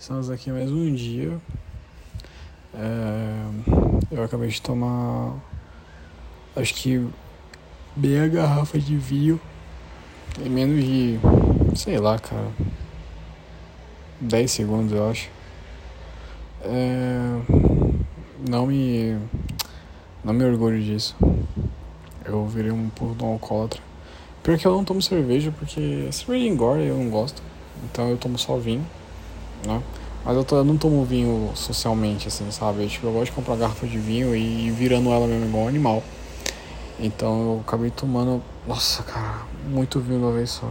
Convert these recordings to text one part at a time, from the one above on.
Estamos aqui mais um dia. É, eu acabei de tomar, acho que meia garrafa de vinho em menos de, sei lá, cara, 10 segundos eu acho. É, não me, não me orgulho disso. Eu virei um pouco de um alcoólatra. Pior que eu não tomo cerveja porque cerveja engorda e eu não gosto. Então eu tomo só vinho né? Mas eu, tô, eu não tomo vinho socialmente, assim, sabe? Tipo, eu gosto de comprar garrafa de vinho e ir virando ela mesmo igual um animal. Então eu acabei tomando, nossa, cara, muito vinho de uma vez só.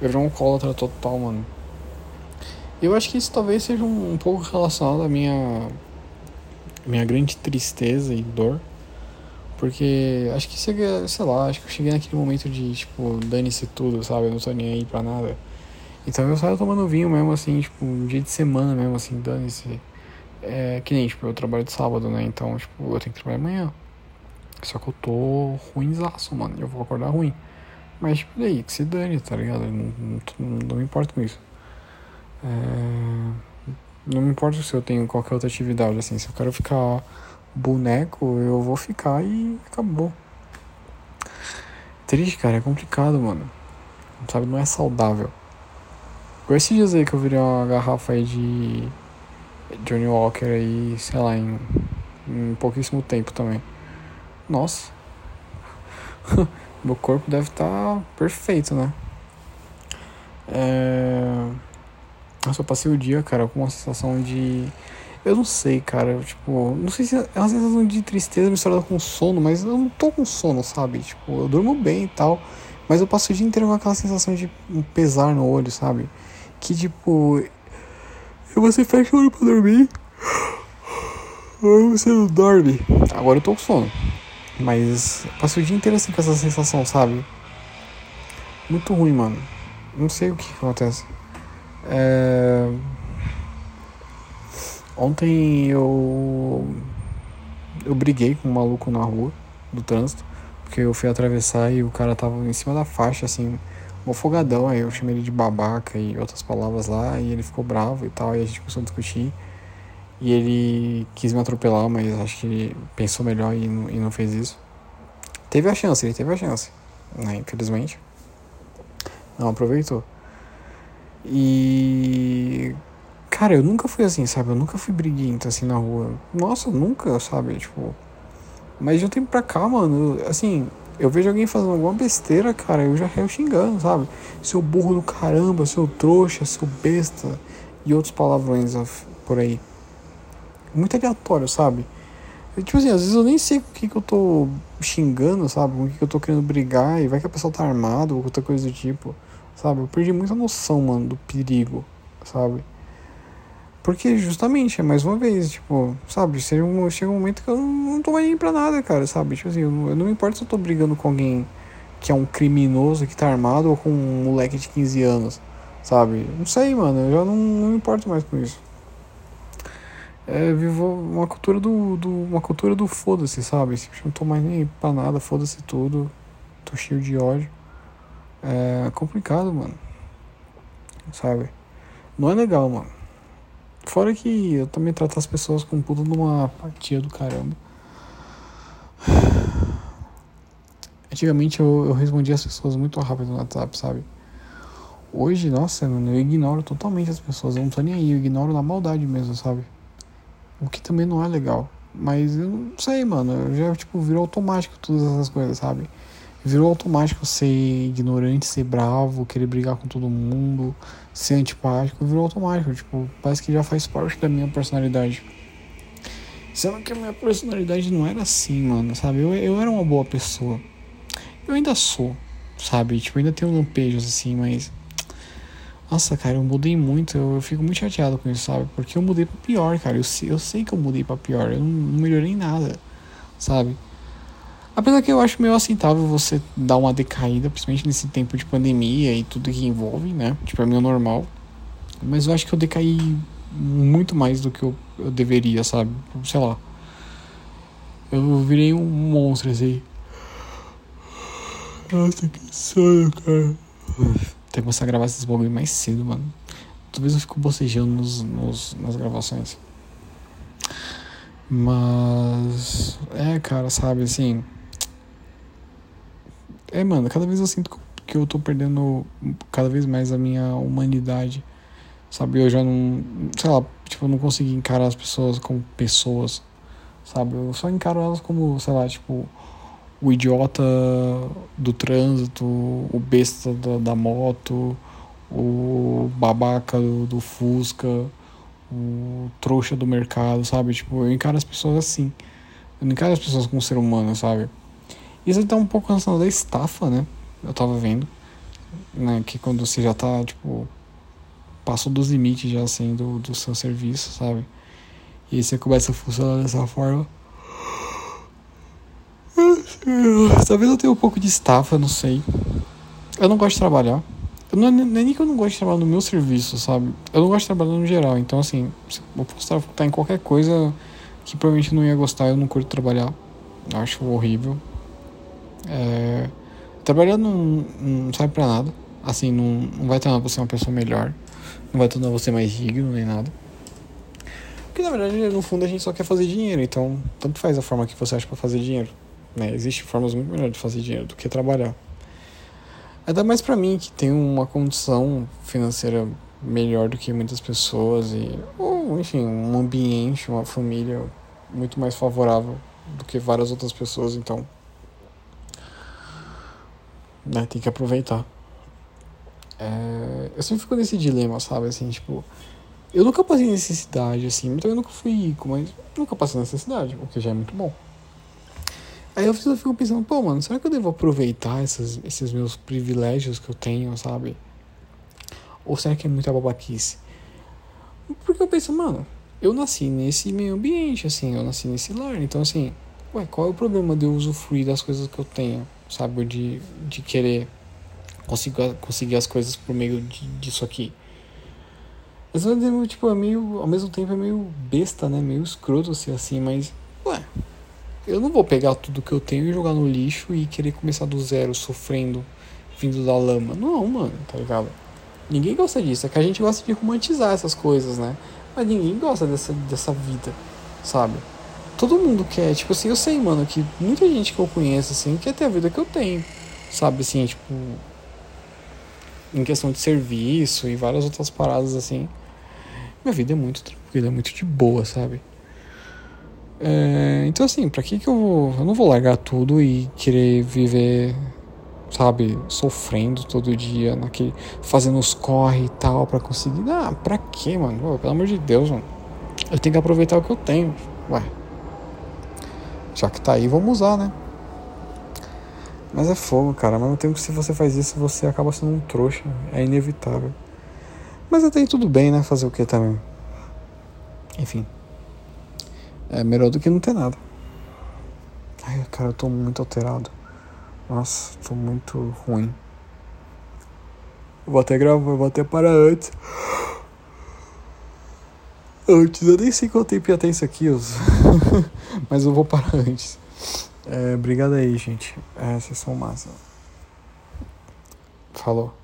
Virei um alcoólatra total, mano. Eu acho que isso talvez seja um, um pouco relacionado à minha, minha grande tristeza e dor. Porque acho que sei lá, acho que eu cheguei naquele momento de, tipo, dane-se tudo, sabe? Eu não tô nem aí pra nada. Então eu saio tomando vinho mesmo, assim, tipo, um dia de semana mesmo, assim, dane-se. É que nem, tipo, eu trabalho de sábado, né? Então, tipo, eu tenho que trabalhar amanhã. Só que eu tô ruimzaço, mano. Eu vou acordar ruim. Mas, tipo, daí, que se dane, tá ligado? Não, não, não me importo com isso. É... Não me importa se eu tenho qualquer outra atividade, assim. Se eu quero ficar boneco, eu vou ficar e acabou. Triste, cara, é complicado, mano. Sabe, não é saudável. Por esses dias aí que eu virei uma garrafa aí de Johnny Walker aí, sei lá, em, em pouquíssimo tempo também. Nossa. Meu corpo deve estar tá perfeito, né? É... Eu passei o dia, cara, com uma sensação de. Eu não sei, cara. Tipo, não sei se é uma sensação de tristeza misturada com sono, mas eu não tô com sono, sabe? Tipo, eu durmo bem e tal. Mas eu passo o dia inteiro com aquela sensação de um pesar no olho, sabe? Que tipo. Você fecha o olho pra dormir. Ou você não dorme. Agora eu tô com sono. Mas passo o dia inteiro assim com essa sensação, sabe? Muito ruim, mano. Não sei o que, que acontece. É... Ontem eu. Eu briguei com um maluco na rua do trânsito. Porque eu fui atravessar e o cara tava em cima da faixa, assim um folgadão, aí eu chamei ele de babaca e outras palavras lá, e ele ficou bravo e tal, e a gente começou a discutir. E ele quis me atropelar, mas acho que ele pensou melhor e não, e não fez isso. Teve a chance, ele teve a chance, né? Infelizmente. Não aproveitou. E. Cara, eu nunca fui assim, sabe? Eu nunca fui briguento assim na rua. Nossa, nunca, sabe? Tipo. Mas de um tempo pra cá, mano, assim, eu vejo alguém fazendo alguma besteira, cara, eu já reio xingando, sabe? Seu burro do caramba, seu trouxa, seu besta e outros palavrões por aí. Muito aleatório, sabe? Tipo assim, às vezes eu nem sei com o que, que eu tô xingando, sabe? Com o que, que eu tô querendo brigar e vai que a pessoa tá armada ou outra coisa do tipo, sabe? Eu perdi muita noção, mano, do perigo, sabe? Porque justamente, é mais uma vez, tipo, sabe, chega um, chega um momento que eu não, não tô nem pra nada, cara, sabe? Tipo assim, eu não, eu não me importo se eu tô brigando com alguém que é um criminoso que tá armado ou com um moleque de 15 anos, sabe? Não sei, mano, eu já não, não me importo mais com isso. É, vivo uma cultura do, do uma cultura do foda-se, sabe? Tipo, não tô mais nem pra nada, foda-se tudo. Tô cheio de ódio. É complicado, mano. Sabe? Não é legal, mano. Fora que eu também trato as pessoas com puta numa apatia do caramba. Antigamente eu, eu respondia as pessoas muito rápido no WhatsApp, sabe? Hoje, nossa, eu ignoro totalmente as pessoas, eu não tô nem aí, eu ignoro na maldade mesmo, sabe? O que também não é legal. Mas eu não sei, mano, eu já, tipo, virou automático todas essas coisas, sabe? Virou automático ser ignorante, ser bravo, querer brigar com todo mundo, ser antipático. Virou automático, tipo, parece que já faz parte da minha personalidade. Sendo que a minha personalidade não era assim, mano, sabe? Eu, eu era uma boa pessoa. Eu ainda sou, sabe? Tipo, ainda tenho lampejos assim, mas. Nossa, cara, eu mudei muito. Eu, eu, fico muito chateado com isso, sabe? Porque eu mudei pra pior, cara. Eu, eu sei que eu mudei pra pior. Eu não, não melhorei nada, sabe? Apesar que eu acho meio aceitável você dar uma decaída, principalmente nesse tempo de pandemia e tudo que envolve, né? Tipo, é meio normal. Mas eu acho que eu decaí muito mais do que eu, eu deveria, sabe? Sei lá. Eu virei um monstro assim. Nossa, que sono, cara. Tem que começar a gravar esses bagulho mais cedo, mano. talvez eu fico bocejando nos, nos, nas gravações. Mas. É, cara, sabe, assim. É, mano, cada vez eu sinto que eu tô perdendo cada vez mais a minha humanidade. Sabe, eu já não. Sei lá, tipo, eu não consigo encarar as pessoas como pessoas. Sabe, eu só encaro elas como, sei lá, tipo, o idiota do trânsito, o besta da, da moto, o babaca do, do Fusca, o trouxa do mercado, sabe? Tipo, eu encaro as pessoas assim. Eu não encaro as pessoas como ser humano, sabe? Isso tá um pouco relacionado da estafa, né? Eu tava vendo. Né? Que quando você já tá, tipo, passou dos limites já assim do, do seu serviço, sabe? E aí você começa a funcionar dessa forma. Talvez eu tenha um pouco de estafa, não sei. Eu não gosto de trabalhar. Eu não, nem que eu não gosto de trabalhar no meu serviço, sabe? Eu não gosto de trabalhar no geral. Então, assim, eu posso estar em qualquer coisa que provavelmente não ia gostar, eu não curto trabalhar. Eu acho horrível. É, trabalhar não, não serve pra nada. Assim, não, não vai tornar você uma pessoa melhor. Não vai tornar você mais digno nem nada. Porque na verdade, no fundo, a gente só quer fazer dinheiro. Então, tanto faz a forma que você acha para fazer dinheiro. Né? Existem formas muito melhores de fazer dinheiro do que trabalhar. Ainda mais para mim, que tenho uma condição financeira melhor do que muitas pessoas. e Ou, enfim, um ambiente, uma família muito mais favorável do que várias outras pessoas. Então, né, tem que aproveitar. É, eu sempre fico nesse dilema, sabe? Assim, tipo, eu nunca passei necessidade, assim, então eu nunca fui rico, mas nunca passei necessidade, o que já é muito bom. Aí eu fico pensando, pô, mano, será que eu devo aproveitar essas, esses meus privilégios que eu tenho, sabe? Ou será que é muita babaquice? Porque eu penso, mano, eu nasci nesse meio ambiente, assim, eu nasci nesse lar, então assim, ué, qual é o problema de eu usufruir das coisas que eu tenho, sabe? De, de querer conseguir, conseguir as coisas por meio de, disso aqui. Mas tipo, é meio, ao mesmo tempo é meio besta, né? Meio escroto ser assim, mas, ué, eu não vou pegar tudo que eu tenho e jogar no lixo e querer começar do zero, sofrendo, vindo da lama. Não, mano, tá ligado? Ninguém gosta disso. É que a gente gosta de romantizar essas coisas, né? Mas ninguém gosta dessa, dessa vida, sabe? Todo mundo quer, tipo assim, eu sei, mano, que muita gente que eu conheço, assim, quer ter a vida que eu tenho, sabe? Assim, tipo, em questão de serviço e várias outras paradas assim. Minha vida é muito tranquila, é muito de boa, sabe? É, então assim, pra que que eu vou. Eu não vou largar tudo e querer viver, sabe, sofrendo todo dia, naquele, fazendo os corre e tal pra conseguir. Ah, pra que, mano? Pô, pelo amor de Deus, mano. Eu tenho que aproveitar o que eu tenho. Ué. Já que tá aí, vamos usar, né? Mas é fogo, cara. Ao mesmo tempo que se você faz isso, você acaba sendo um trouxa. É inevitável. Mas até aí tudo bem, né? Fazer o que também. Enfim. É melhor do que não ter nada. Ai, cara, eu tô muito alterado. Nossa, tô muito ruim. vou até gravar, vou até parar antes. Antes, eu nem sei quanto tempo ia ter isso aqui, mas eu vou parar antes. É, obrigado aí, gente. É, vocês são massa. Falou.